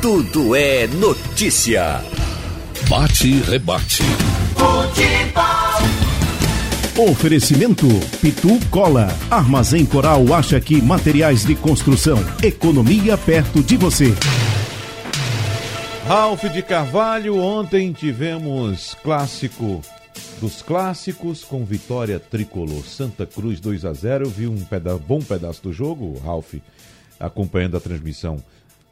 tudo é notícia. Bate e rebate. Futebol. Oferecimento Pitu Cola. Armazém Coral acha que materiais de construção. Economia perto de você. Ralph de Carvalho, ontem tivemos clássico dos clássicos com vitória tricolor. Santa Cruz 2 a 0 Eu vi um peda bom pedaço do jogo, Ralph, acompanhando a transmissão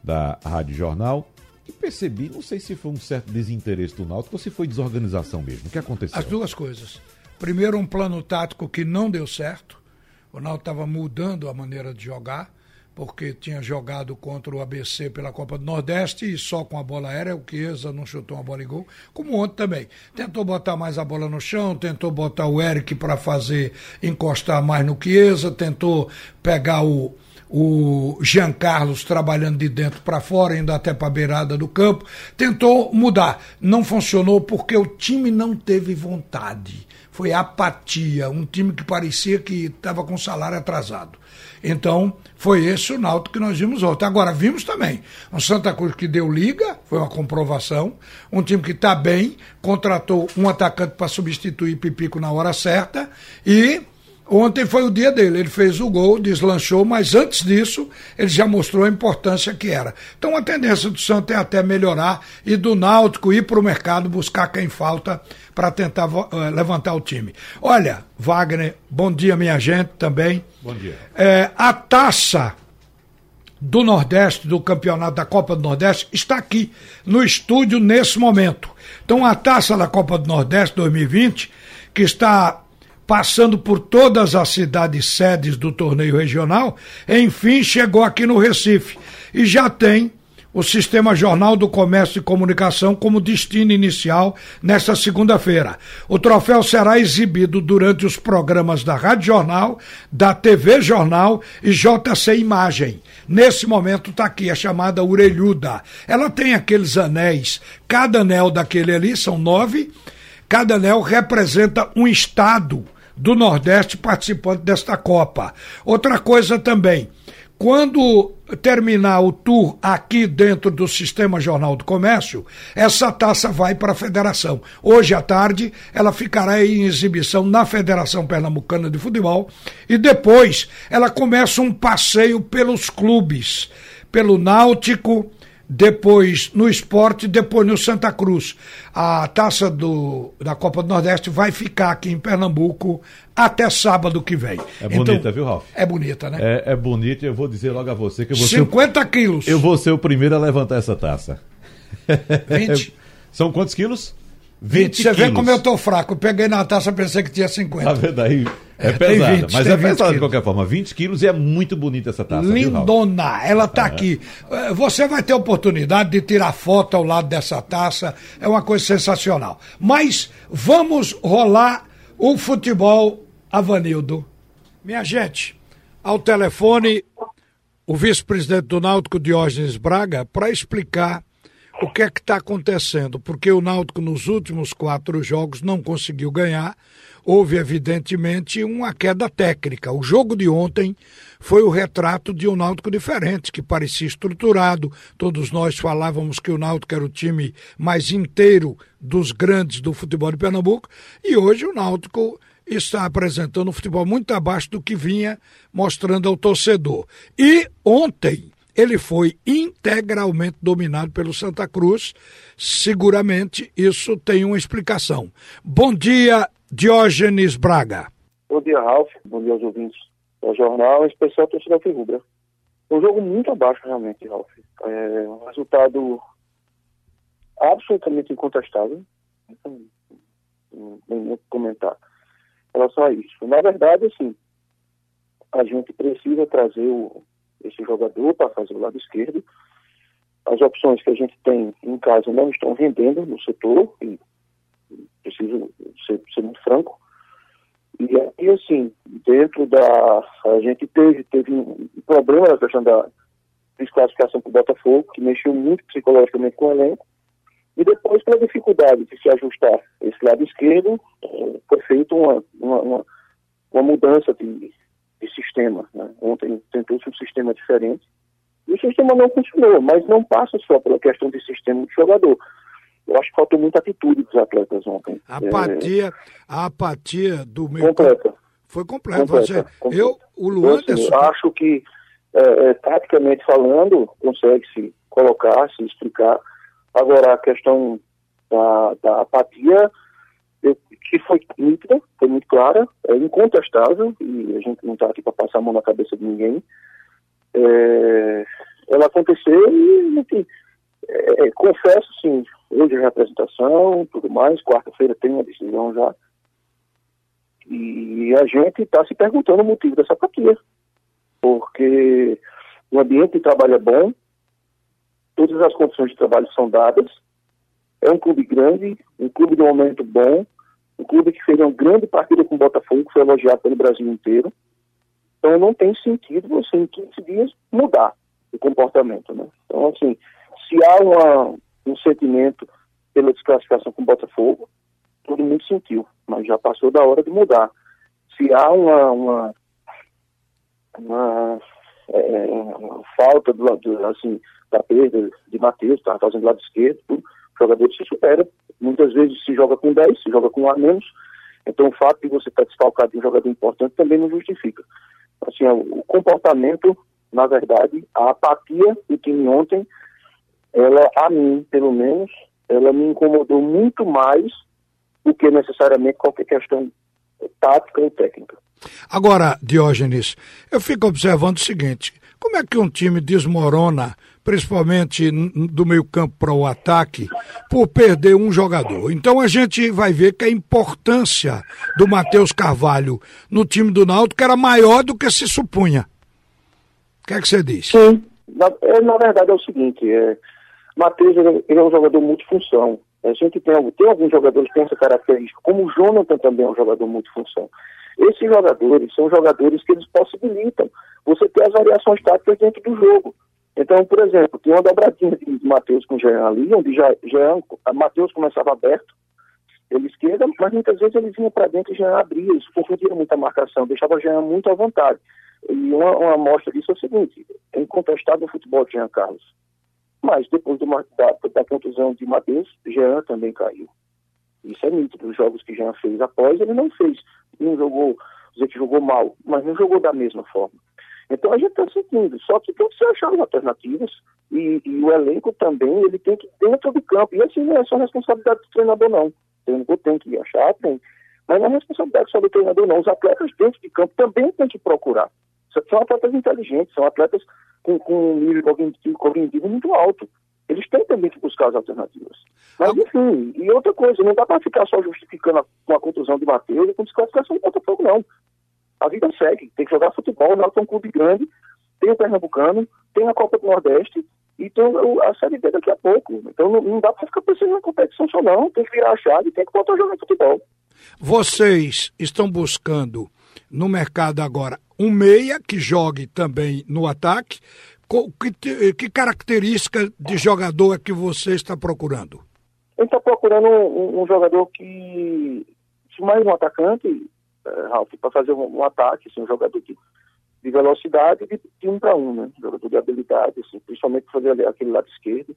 da Rádio Jornal. E percebi, não sei se foi um certo desinteresse do Náutico ou se foi desorganização mesmo. O que aconteceu? As duas coisas. Primeiro, um plano tático que não deu certo. O Náutico estava mudando a maneira de jogar porque tinha jogado contra o ABC pela Copa do Nordeste e só com a bola aérea, o Chiesa não chutou uma bola em gol, como ontem também. Tentou botar mais a bola no chão, tentou botar o Eric para fazer encostar mais no Chiesa, tentou pegar o, o Jean Carlos trabalhando de dentro para fora, indo até para a beirada do campo, tentou mudar. Não funcionou porque o time não teve vontade. Foi apatia, um time que parecia que estava com salário atrasado. Então, foi esse o Náutico que nós vimos ontem. Agora, vimos também um Santa Cruz que deu liga, foi uma comprovação. Um time que está bem, contratou um atacante para substituir Pipico na hora certa. E ontem foi o dia dele. Ele fez o gol, deslanchou, mas antes disso, ele já mostrou a importância que era. Então, a tendência do Santa é até melhorar e do Náutico ir para o mercado buscar quem falta para tentar uh, levantar o time. Olha, Wagner, bom dia, minha gente também. Bom dia. É, a taça do Nordeste, do campeonato da Copa do Nordeste, está aqui no estúdio nesse momento. Então, a taça da Copa do Nordeste 2020, que está passando por todas as cidades sedes do torneio regional, enfim chegou aqui no Recife e já tem o Sistema Jornal do Comércio e Comunicação como destino inicial nesta segunda-feira. O troféu será exibido durante os programas da Rádio Jornal, da TV Jornal e JC Imagem. Nesse momento está aqui a chamada orelhuda. Ela tem aqueles anéis, cada anel daquele ali são nove, cada anel representa um estado do Nordeste participante desta Copa. Outra coisa também, quando terminar o tour aqui dentro do Sistema Jornal do Comércio, essa taça vai para a federação. Hoje à tarde, ela ficará em exibição na Federação Pernambucana de Futebol e depois ela começa um passeio pelos clubes, pelo Náutico, depois no esporte, depois no Santa Cruz. A taça do, da Copa do Nordeste vai ficar aqui em Pernambuco até sábado que vem. É bonita, então, viu, Ralf? É bonita, né? É, é bonita eu vou dizer logo a você que eu vou 50 ser o, quilos. Eu vou ser o primeiro a levantar essa taça. 20? São quantos quilos? 20 Você quilos. vê como eu tô fraco. Eu peguei na taça pensei que tinha 50. Tá vendo aí? É, é pesada, 20, mas é pesada de qualquer forma. 20 quilos e é muito bonita essa taça. Lindona, viu, ela tá é. aqui. É, você vai ter oportunidade de tirar foto ao lado dessa taça. É uma coisa sensacional. Mas vamos rolar o futebol Avanildo. Minha gente, ao telefone, o vice-presidente do Náutico, Diógenes Braga, para explicar o que é que está acontecendo, porque o Náutico nos últimos quatro jogos não conseguiu ganhar, houve evidentemente uma queda técnica. O jogo de ontem foi o retrato de um Náutico diferente, que parecia estruturado. Todos nós falávamos que o Náutico era o time mais inteiro dos grandes do futebol de Pernambuco, e hoje o Náutico está apresentando um futebol muito abaixo do que vinha mostrando ao torcedor. E ontem ele foi integralmente dominado pelo Santa Cruz. Seguramente isso tem uma explicação. Bom dia, Diógenes Braga. Bom dia, Ralf. Bom dia aos ouvintes do jornal, em especial a torcida Rubra. Um jogo muito abaixo, realmente, Ralf. É um resultado absolutamente incontestável. Então, não tem muito comentar em relação a isso. Na verdade, assim, a gente precisa trazer o, esse jogador para fazer o lado esquerdo. As opções que a gente tem em casa não estão rendendo no setor, e preciso ser, ser muito franco. E aí, assim, dentro da. A gente teve, teve um problema na questão da desclassificação para o Botafogo, que mexeu muito psicologicamente com o elenco. E depois, pela dificuldade de se ajustar esse lado esquerdo, foi feita uma, uma, uma, uma mudança de, de sistema. Né? Ontem tentou-se um sistema diferente E o sistema não funcionou, mas não passa só pela questão de sistema de jogador. Eu acho que faltou muita atitude dos atletas ontem. A apatia, é... a apatia do meu. Completa. Foi completa. completa, Você, completa. Eu, o Luan. Então, assim, eu acho que, é, é, taticamente falando, consegue se colocar, se explicar. Agora, a questão da, da apatia, eu, que foi nítida, foi muito clara, é incontestável, e a gente não está aqui para passar a mão na cabeça de ninguém. É, ela aconteceu e, enfim, é, é, confesso, sim, hoje a representação, tudo mais, quarta-feira tem uma decisão já. E a gente está se perguntando o motivo dessa apatia. Porque o ambiente de trabalho é bom, todas as condições de trabalho são dadas, é um clube grande, um clube de momento bom, um clube que fez uma grande partida com o Botafogo, que foi elogiado pelo Brasil inteiro. Então não tem sentido você em 15 dias mudar o comportamento, né? Então, assim, se há uma, um sentimento pela desclassificação com o Botafogo, todo mundo sentiu, mas já passou da hora de mudar. Se há uma, uma, uma, é, uma falta do, do, assim, da perda de Matheus, estava fazendo lado esquerdo, o jogador se supera. Muitas vezes se joga com 10, se joga com um a menos. Então o fato de você estar desfalcado de um jogador importante também não justifica. Assim, o comportamento, na verdade, a apatia do time ontem, ela, a mim, pelo menos, ela me incomodou muito mais do que necessariamente qualquer questão tática ou técnica. Agora, Diógenes, eu fico observando o seguinte: como é que um time desmorona, principalmente do meio campo para o ataque, por perder um jogador? Então a gente vai ver que a importância do Matheus Carvalho no time do Náutico era maior do que se supunha. O que é que você diz? Sim, na, é, na verdade é o seguinte, é, Matheus ele é um jogador multifunção. A gente tem, tem alguns jogadores que têm essa característica, como o Jonathan também é um jogador multifunção. Esses jogadores são jogadores que eles possibilitam você ter as variações táticas dentro do jogo. Então, por exemplo, tem uma dobradinha de Matheus com Jean ali, onde Jean, Matheus começava aberto, pela esquerda, mas muitas vezes ele vinha para dentro e Jean abria, isso confundia muita marcação, deixava Jean muito à vontade. E uma, uma amostra disso é o seguinte, é incontestável o futebol de Jean Carlos. Mas depois do, da, da contusão de Matheus, Jean também caiu. Isso é nítido. Os jogos que Jean fez após, ele não fez. Não jogou, dizer que jogou mal, mas não jogou da mesma forma. Então a gente está sentindo. Só que tem que ser achado alternativas e, e, o elenco também, ele tem que dentro do campo. E assim não é só responsabilidade do treinador, não. O treinador tem que achar, tem. Mas não é responsabilidade só do treinador, não. Os atletas dentro de campo também têm que procurar. São atletas inteligentes, são atletas com, com um nível cognitivo, cognitivo muito alto. Eles têm também que buscar as alternativas. Mas, enfim, e outra coisa, não dá para ficar só justificando a, com a contusão de Matheus com desclassificação do Botafogo, não. A vida segue, tem que jogar futebol, o Náutico é um clube grande, tem o Pernambucano, tem a Copa do Nordeste e tem a Série B daqui a pouco. Então não, não dá para ficar pensando na competição só não, tem que virar a chave, tem que voltar a jogar futebol. Vocês estão buscando no mercado agora um meia que jogue também no ataque. Que, que característica de jogador é que você está procurando? Ele está procurando um, um, jogador que, mais um atacante, é, Ralf, para fazer um, um, ataque, assim, um jogador de, de velocidade de, de um para um, né? Jogador de habilidade, assim, principalmente fazer aquele lado esquerdo.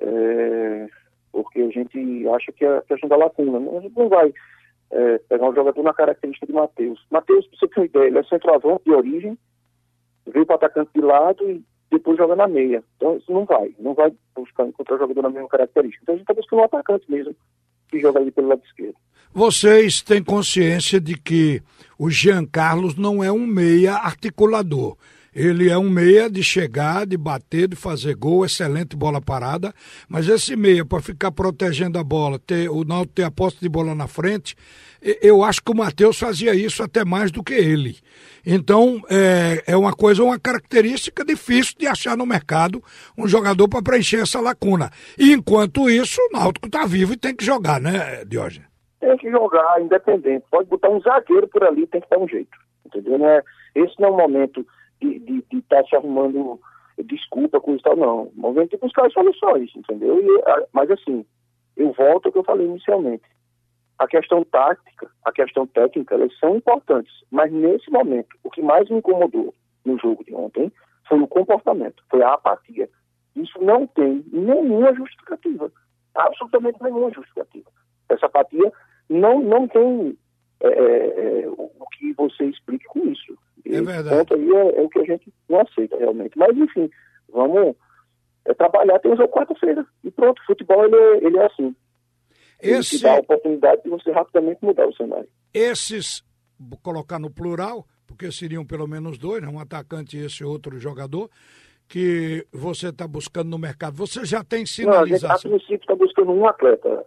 É, porque a gente acha que é a questão da lacuna. A gente não vai é, um jogador na característica de Matheus. Matheus, para você ter uma ideia, ele é centroavante de origem, veio para atacante de lado e depois joga na meia. Então isso não vai, não vai buscar encontrar jogador na mesma característica. Então a gente está buscando um atacante mesmo, que joga ali pelo lado esquerdo. Vocês têm consciência de que o Jean Carlos não é um meia articulador. Ele é um meia de chegar, de bater, de fazer gol, excelente bola parada, mas esse meia para ficar protegendo a bola, ter o Náutico ter a posse de bola na frente, eu acho que o Matheus fazia isso até mais do que ele. Então, é, é uma coisa, uma característica difícil de achar no mercado um jogador para preencher essa lacuna. E enquanto isso, o Náutico está vivo e tem que jogar, né, Diógenes? Tem que jogar, independente. Pode botar um zagueiro por ali, tem que dar um jeito. Entendeu? Não é, esse não é o momento de estar tá se arrumando desculpa com isso tal, não. O momento de buscar soluções, entendeu? E, mas assim, eu volto ao que eu falei inicialmente. A questão tática, a questão técnica, elas são importantes. Mas nesse momento, o que mais me incomodou no jogo de ontem foi o comportamento, foi a apatia. Isso não tem nenhuma justificativa, absolutamente nenhuma justificativa. Essa apatia não, não tem é, é, é o que você explique com isso. É verdade. Ponto aí é, é, o que a gente não aceita realmente. Mas, enfim, vamos é, trabalhar, tem jogo quarta-feira. E pronto, futebol ele é, ele é assim. Esse... Ele dá a oportunidade de você rapidamente mudar o cenário. Esses, vou colocar no plural, porque seriam pelo menos dois, né? um atacante e esse outro jogador, que você está buscando no mercado. Você já tem sinalização? Não, a, gente, a princípio está buscando um atleta.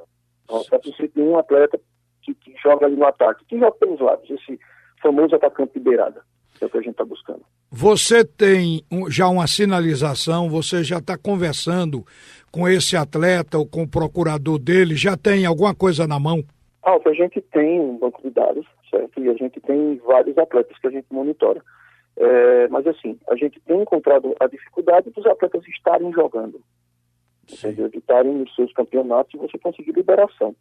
A princípio um atleta que, que, joga ali no ataque, que joga pelos lados, esse famoso atacante de beirada. É o que a gente está buscando. Você tem já uma sinalização, você já está conversando com esse atleta ou com o procurador dele, já tem alguma coisa na mão? Ah, a gente tem um banco de dados, certo? E a gente tem vários atletas que a gente monitora. É, mas assim, a gente tem encontrado a dificuldade dos atletas estarem jogando, entendeu? De estarem nos seus campeonatos e você conseguir liberação.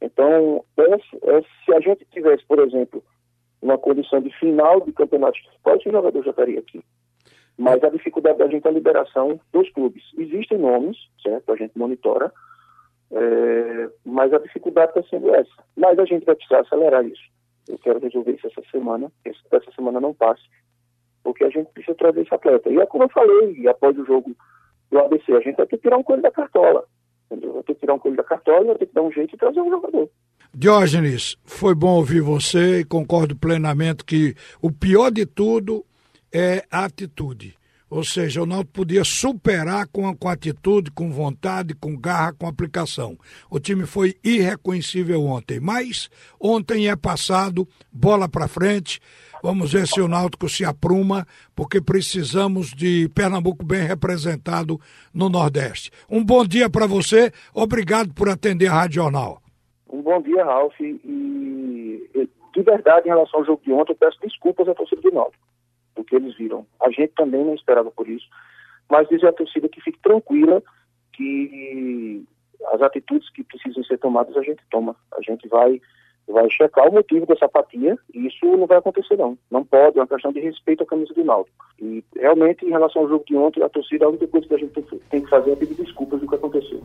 Então, se a gente tivesse, por exemplo, uma condição de final de campeonato de esse jogador já estaria aqui. Mas a dificuldade da gente é a liberação dos clubes. Existem nomes, certo? A gente monitora, é, mas a dificuldade está sendo essa. Mas a gente vai precisar acelerar isso. Eu quero resolver isso essa semana, que essa semana não passe, porque a gente precisa trazer esse atleta. E é como eu falei, após o jogo do ABC, a gente vai ter que tirar um coelho da cartola. Entendeu? Vai ter que tirar um coelho da cartola e vai ter que dar um jeito de trazer um jogador. Diógenes, foi bom ouvir você e concordo plenamente que o pior de tudo é a atitude. Ou seja, o Náutico podia superar com, com atitude, com vontade, com garra, com aplicação. O time foi irreconhecível ontem, mas ontem é passado, bola para frente. Vamos ver se o Náutico se apruma, porque precisamos de Pernambuco bem representado no Nordeste. Um bom dia para você, obrigado por atender a Rádio Jornal. Um bom dia, Ralf. E de verdade, em relação ao jogo de ontem, eu peço desculpas à torcida do Náutico, do que eles viram. A gente também não esperava por isso, mas dizer à torcida que fique tranquila que as atitudes que precisam ser tomadas a gente toma. A gente vai vai checar o motivo dessa apatia e isso não vai acontecer não. Não pode, é uma questão de respeito à camisa do Náutico. E realmente, em relação ao jogo de ontem, a torcida, a única coisa que a gente tem que fazer é pedir desculpas do que aconteceu.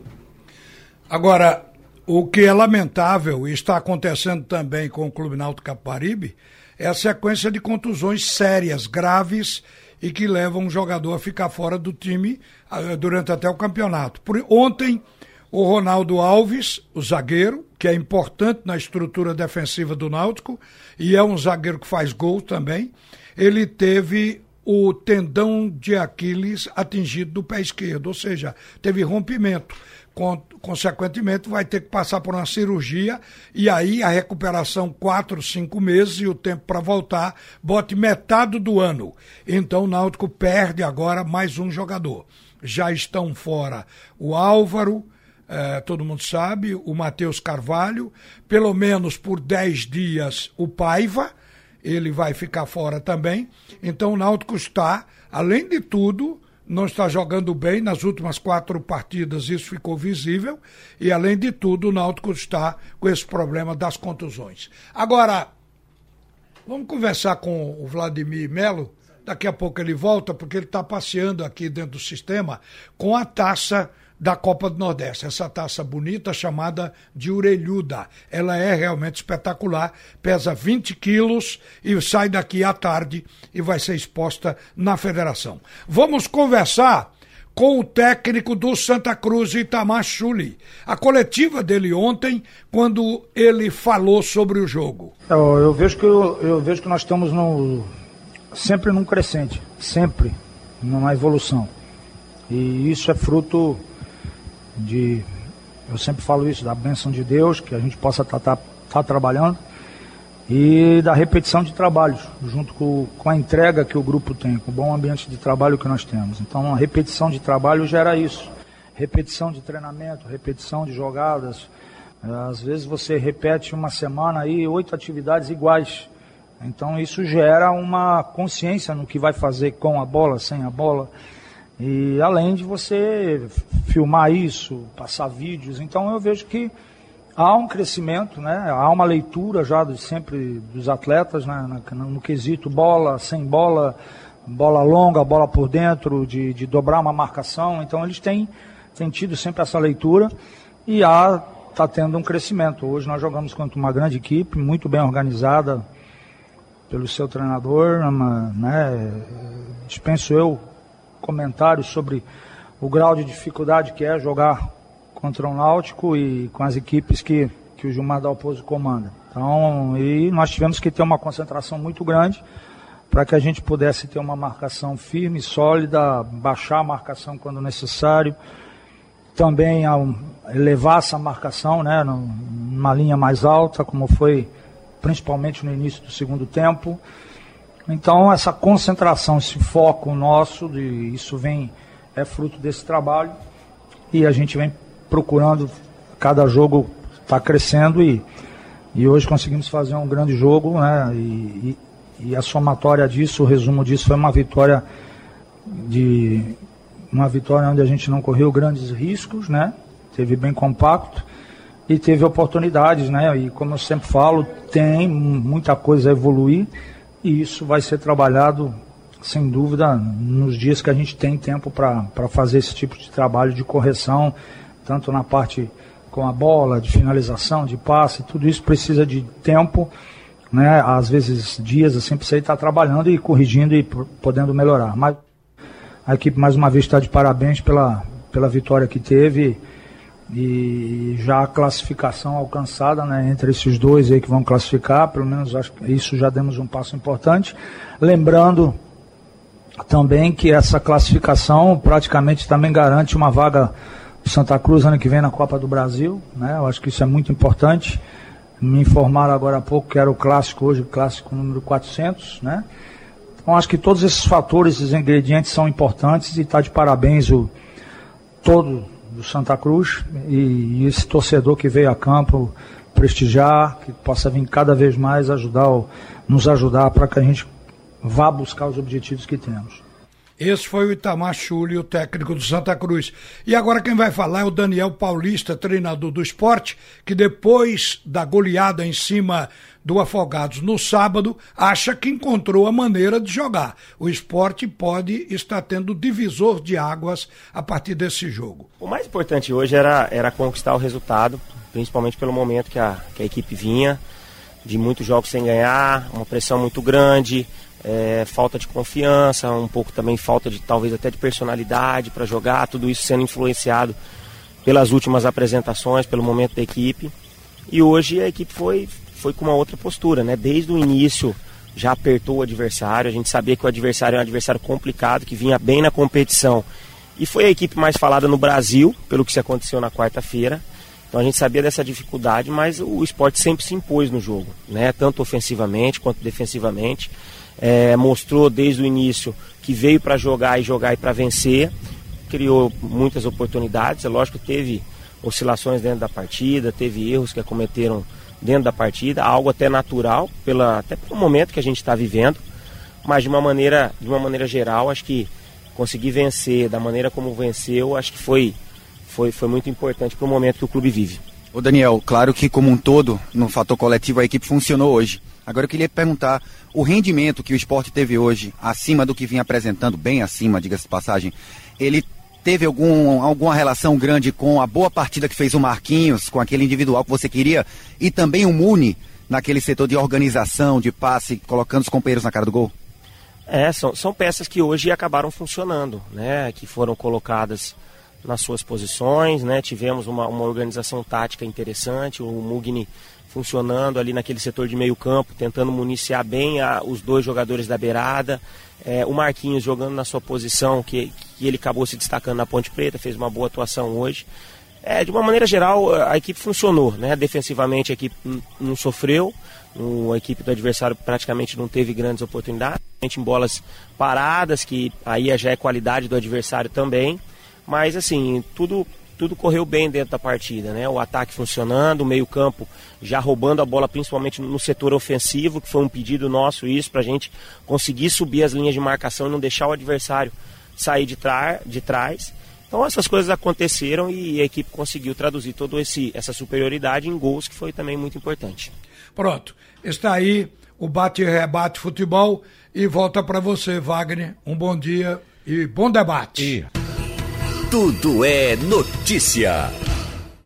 Agora, o que é lamentável e está acontecendo também com o Clube Náutico Caparibe é a sequência de contusões sérias, graves e que levam um jogador a ficar fora do time uh, durante até o campeonato. Por, ontem, o Ronaldo Alves, o zagueiro, que é importante na estrutura defensiva do Náutico e é um zagueiro que faz gol também, ele teve o tendão de Aquiles atingido do pé esquerdo, ou seja, teve rompimento consequentemente vai ter que passar por uma cirurgia e aí a recuperação quatro, cinco meses e o tempo para voltar bote metade do ano. Então o Náutico perde agora mais um jogador. Já estão fora o Álvaro, eh, todo mundo sabe, o Matheus Carvalho, pelo menos por dez dias o Paiva, ele vai ficar fora também. Então o Náutico está, além de tudo, não está jogando bem nas últimas quatro partidas, isso ficou visível, e além de tudo, o Náutico está com esse problema das contusões. Agora, vamos conversar com o Vladimir Melo, daqui a pouco ele volta, porque ele está passeando aqui dentro do sistema com a taça da Copa do Nordeste. Essa taça bonita chamada de orelhuda. Ela é realmente espetacular, pesa 20 quilos e sai daqui à tarde e vai ser exposta na federação. Vamos conversar com o técnico do Santa Cruz, Itamar Chuli. A coletiva dele ontem, quando ele falou sobre o jogo. Eu, eu vejo, que eu, eu, vejo que nós estamos no, sempre num crescente, sempre numa evolução. E isso é fruto de, eu sempre falo isso, da bênção de Deus, que a gente possa estar tá, tá, tá trabalhando, e da repetição de trabalhos, junto com, com a entrega que o grupo tem, com o bom ambiente de trabalho que nós temos. Então, a repetição de trabalho gera isso. Repetição de treinamento, repetição de jogadas. Às vezes você repete uma semana aí oito atividades iguais. Então isso gera uma consciência no que vai fazer com a bola, sem a bola. E além de você filmar isso, passar vídeos, então eu vejo que há um crescimento, né? há uma leitura já de, sempre dos atletas né? no, no quesito bola, sem bola, bola longa, bola por dentro, de, de dobrar uma marcação. Então eles têm, têm tido sempre essa leitura e a está tendo um crescimento. Hoje nós jogamos contra uma grande equipe, muito bem organizada pelo seu treinador. Né? Dispenso eu comentários sobre o grau de dificuldade que é jogar contra o Náutico e com as equipes que, que o Gilmar Dalpozo comanda. Então, e nós tivemos que ter uma concentração muito grande para que a gente pudesse ter uma marcação firme, sólida, baixar a marcação quando necessário, também elevar essa marcação, né, numa linha mais alta, como foi principalmente no início do segundo tempo. Então essa concentração, esse foco nosso, de, isso vem é fruto desse trabalho e a gente vem procurando cada jogo está crescendo e, e hoje conseguimos fazer um grande jogo, né? E, e, e a somatória disso, o resumo disso foi uma vitória de uma vitória onde a gente não correu grandes riscos, né? Teve bem compacto e teve oportunidades, né? E como eu sempre falo, tem muita coisa a evoluir e isso vai ser trabalhado sem dúvida nos dias que a gente tem tempo para fazer esse tipo de trabalho de correção, tanto na parte com a bola, de finalização, de passe, tudo isso precisa de tempo, né? Às vezes dias assim você estar trabalhando e corrigindo e podendo melhorar. Mas a equipe mais uma vez está de parabéns pela, pela vitória que teve e já a classificação alcançada né, entre esses dois aí que vão classificar, pelo menos acho que isso já demos um passo importante. Lembrando também que essa classificação praticamente também garante uma vaga do Santa Cruz ano que vem na Copa do Brasil, né? Eu acho que isso é muito importante. Me informaram agora há pouco que era o clássico hoje, o clássico número 400, né? Então acho que todos esses fatores, esses ingredientes são importantes e está de parabéns o todo do Santa Cruz e, e, esse torcedor que veio a campo prestigiar, que possa vir cada vez mais ajudar, nos ajudar para que a gente vá buscar os objetivos que temos. Esse foi o Itamar Chuli, o técnico do Santa Cruz. E agora quem vai falar é o Daniel Paulista, treinador do esporte, que depois da goleada em cima do Afogados no sábado, acha que encontrou a maneira de jogar. O esporte pode estar tendo divisor de águas a partir desse jogo. O mais importante hoje era, era conquistar o resultado, principalmente pelo momento que a, que a equipe vinha, de muitos jogos sem ganhar, uma pressão muito grande, é, falta de confiança, um pouco também falta de talvez até de personalidade para jogar, tudo isso sendo influenciado pelas últimas apresentações, pelo momento da equipe. E hoje a equipe foi, foi com uma outra postura, né? Desde o início já apertou o adversário, a gente sabia que o adversário é um adversário complicado, que vinha bem na competição. E foi a equipe mais falada no Brasil, pelo que se aconteceu na quarta-feira. Então a gente sabia dessa dificuldade, mas o esporte sempre se impôs no jogo, né? Tanto ofensivamente quanto defensivamente. É, mostrou desde o início que veio para jogar e jogar e para vencer. Criou muitas oportunidades. É lógico que teve oscilações dentro da partida, teve erros que acometeram dentro da partida, algo até natural, pela, até pelo momento que a gente está vivendo, mas de uma maneira, de uma maneira geral, acho que conseguir vencer da maneira como venceu, acho que foi, foi, foi muito importante para o momento que o clube vive. O Daniel, claro que como um todo, no fator coletivo, a equipe funcionou hoje. Agora eu queria perguntar, o rendimento que o esporte teve hoje, acima do que vinha apresentando, bem acima, diga-se de passagem, ele teve algum, alguma relação grande com a boa partida que fez o Marquinhos, com aquele individual que você queria, e também o Muni naquele setor de organização, de passe, colocando os companheiros na cara do gol? É, são, são peças que hoje acabaram funcionando, né? Que foram colocadas nas suas posições, né? Tivemos uma, uma organização tática interessante, o Mugni funcionando ali naquele setor de meio campo, tentando municiar bem a, os dois jogadores da beirada, é, o Marquinhos jogando na sua posição, que, que ele acabou se destacando na Ponte Preta, fez uma boa atuação hoje. É, de uma maneira geral, a equipe funcionou, né? Defensivamente a equipe não sofreu, a equipe do adversário praticamente não teve grandes oportunidades, em bolas paradas, que aí já é qualidade do adversário também. Mas assim, tudo tudo correu bem dentro da partida, né? O ataque funcionando, o meio-campo já roubando a bola, principalmente no setor ofensivo, que foi um pedido nosso isso, para a gente conseguir subir as linhas de marcação e não deixar o adversário sair de, de trás. Então essas coisas aconteceram e a equipe conseguiu traduzir toda essa superioridade em gols, que foi também muito importante. Pronto, está aí o Bate e Rebate Futebol e volta para você, Wagner. Um bom dia e bom debate. Tudo é notícia.